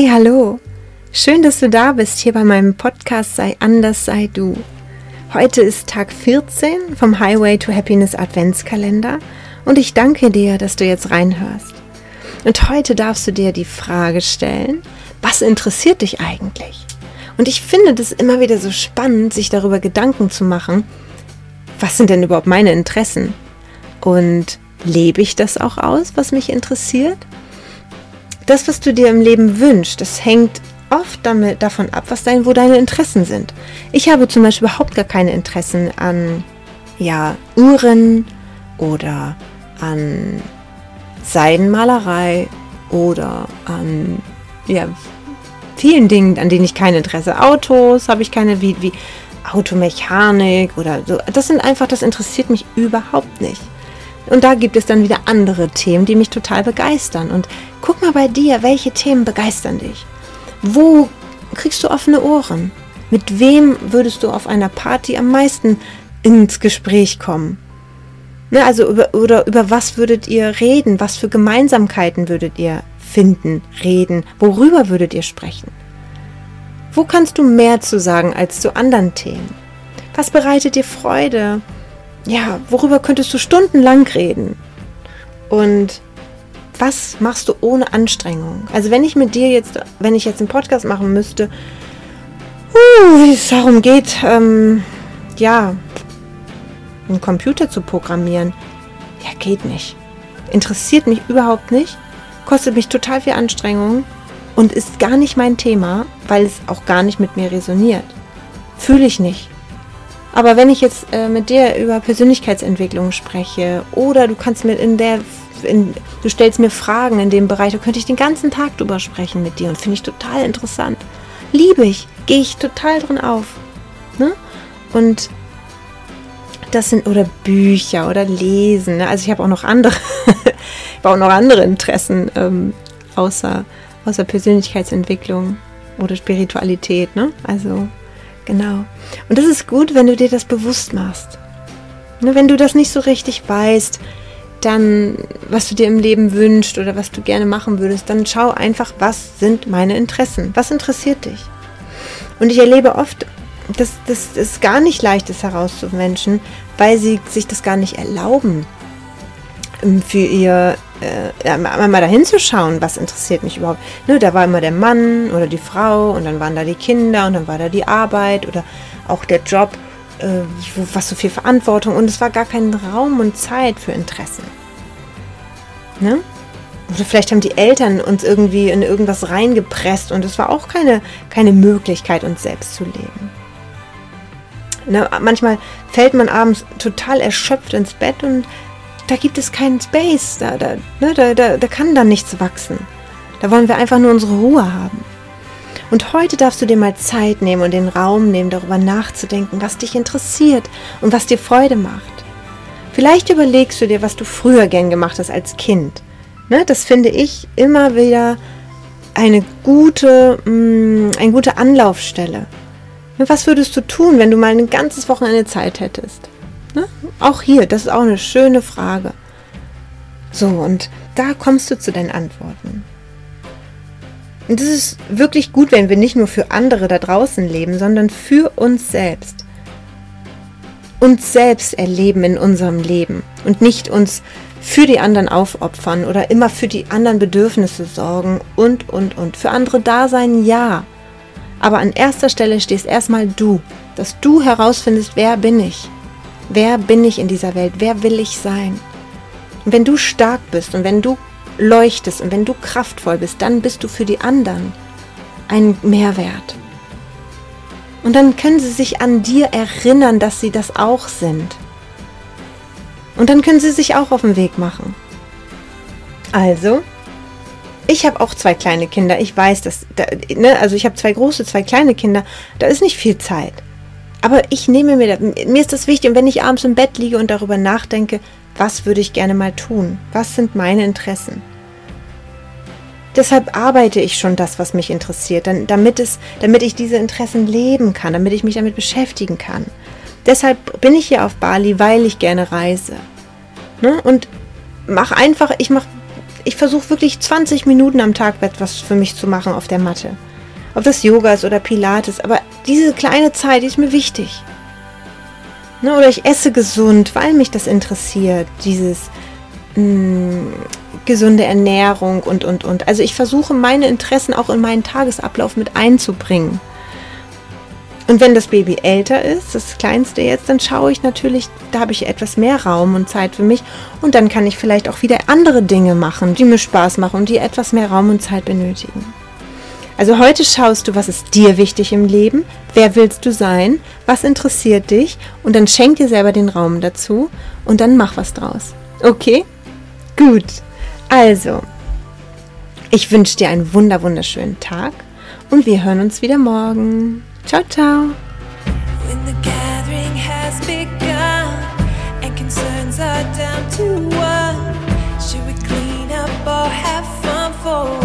Hey, hallo! Schön, dass du da bist hier bei meinem Podcast Sei anders, sei du. Heute ist Tag 14 vom Highway to Happiness Adventskalender und ich danke dir, dass du jetzt reinhörst. Und heute darfst du dir die Frage stellen, was interessiert dich eigentlich? Und ich finde das immer wieder so spannend, sich darüber Gedanken zu machen, was sind denn überhaupt meine Interessen? Und lebe ich das auch aus, was mich interessiert? Das, was du dir im Leben wünschst, das hängt oft damit, davon ab, was dein, wo deine Interessen sind. Ich habe zum Beispiel überhaupt gar keine Interessen an ja, Uhren oder an Seidenmalerei oder an ja, vielen Dingen, an denen ich kein Interesse. Autos habe ich keine, wie, wie Automechanik oder so. Das sind einfach, das interessiert mich überhaupt nicht. Und da gibt es dann wieder andere Themen, die mich total begeistern. Und guck mal bei dir, welche Themen begeistern dich? Wo kriegst du offene Ohren? Mit wem würdest du auf einer Party am meisten ins Gespräch kommen? Ne, also über, oder über was würdet ihr reden? Was für Gemeinsamkeiten würdet ihr finden, reden? Worüber würdet ihr sprechen? Wo kannst du mehr zu sagen als zu anderen Themen? Was bereitet dir Freude? Ja, worüber könntest du stundenlang reden? Und was machst du ohne Anstrengung? Also wenn ich mit dir jetzt, wenn ich jetzt einen Podcast machen müsste, uh, wie es darum geht, ähm, ja, einen Computer zu programmieren, ja, geht nicht. Interessiert mich überhaupt nicht, kostet mich total viel Anstrengung und ist gar nicht mein Thema, weil es auch gar nicht mit mir resoniert. Fühle ich nicht. Aber wenn ich jetzt äh, mit dir über Persönlichkeitsentwicklung spreche oder du kannst mir in der, in, du stellst mir Fragen in dem Bereich, da könnte ich den ganzen Tag drüber sprechen mit dir und finde ich total interessant. Liebe ich, gehe ich total drin auf. Ne? Und das sind oder Bücher oder Lesen. Ne? Also ich habe auch noch andere, auch noch andere Interessen ähm, außer, außer Persönlichkeitsentwicklung oder Spiritualität. Ne? Also Genau. Und das ist gut, wenn du dir das bewusst machst. Ne, wenn du das nicht so richtig weißt, dann, was du dir im Leben wünschst oder was du gerne machen würdest, dann schau einfach, was sind meine Interessen? Was interessiert dich? Und ich erlebe oft, dass das gar nicht leicht ist herauszumenschen, weil sie sich das gar nicht erlauben, ähm, für ihr äh, mal dahin zu schauen, was interessiert mich überhaupt. Ne, da war immer der Mann oder die Frau und dann waren da die Kinder und dann war da die Arbeit oder auch der Job, äh, was so viel Verantwortung und es war gar kein Raum und Zeit für Interessen. Ne? Oder vielleicht haben die Eltern uns irgendwie in irgendwas reingepresst und es war auch keine, keine Möglichkeit, uns selbst zu leben. Ne, manchmal fällt man abends total erschöpft ins Bett und da gibt es keinen Space, da, da, ne, da, da, da kann dann nichts wachsen. Da wollen wir einfach nur unsere Ruhe haben. Und heute darfst du dir mal Zeit nehmen und den Raum nehmen, darüber nachzudenken, was dich interessiert und was dir Freude macht. Vielleicht überlegst du dir, was du früher gern gemacht hast als Kind. Ne, das finde ich immer wieder eine gute, mh, mm, eine gute Anlaufstelle. Was würdest du tun, wenn du mal ein ganzes Wochenende Zeit hättest? Ne? Auch hier, das ist auch eine schöne Frage. So, und da kommst du zu deinen Antworten. Und es ist wirklich gut, wenn wir nicht nur für andere da draußen leben, sondern für uns selbst. Uns selbst erleben in unserem Leben und nicht uns für die anderen aufopfern oder immer für die anderen Bedürfnisse sorgen und, und, und. Für andere da sein, ja. Aber an erster Stelle stehst erstmal du, dass du herausfindest, wer bin ich Wer bin ich in dieser Welt? Wer will ich sein? Und wenn du stark bist und wenn du leuchtest und wenn du kraftvoll bist, dann bist du für die anderen ein Mehrwert. Und dann können sie sich an dir erinnern, dass sie das auch sind. Und dann können sie sich auch auf den Weg machen. Also, ich habe auch zwei kleine Kinder. Ich weiß, dass, da, ne, also ich habe zwei große, zwei kleine Kinder. Da ist nicht viel Zeit. Aber ich nehme mir, mir ist das wichtig und wenn ich abends im Bett liege und darüber nachdenke, was würde ich gerne mal tun? Was sind meine Interessen? Deshalb arbeite ich schon das, was mich interessiert, damit, es, damit ich diese Interessen leben kann, damit ich mich damit beschäftigen kann. Deshalb bin ich hier auf Bali, weil ich gerne reise. Ne? Und mach einfach, ich ich versuche wirklich 20 Minuten am Tag etwas für mich zu machen auf der Matte. Ob das Yoga ist oder Pilates, aber diese kleine Zeit die ist mir wichtig. Ne, oder ich esse gesund, weil mich das interessiert, dieses mh, mm, gesunde Ernährung und, und, und. Also ich versuche meine Interessen auch in meinen Tagesablauf mit einzubringen. Und wenn das Baby älter ist, das kleinste jetzt, dann schaue ich natürlich, da habe ich etwas mehr Raum und Zeit für mich. Und dann kann ich vielleicht auch wieder andere Dinge machen, die mir Spaß machen und die etwas mehr Raum und Zeit benötigen. Also heute schaust du, was ist dir wichtig im Leben, wer willst du sein, was interessiert dich und dann schenk dir selber den Raum dazu und dann mach was draus. Okay? Gut. Also, ich wünsche dir einen wunder wunderschönen Tag und wir hören uns wieder morgen. Ciao, ciao. When the gathering has begun and concerns are down to one, should we clean up or have fun for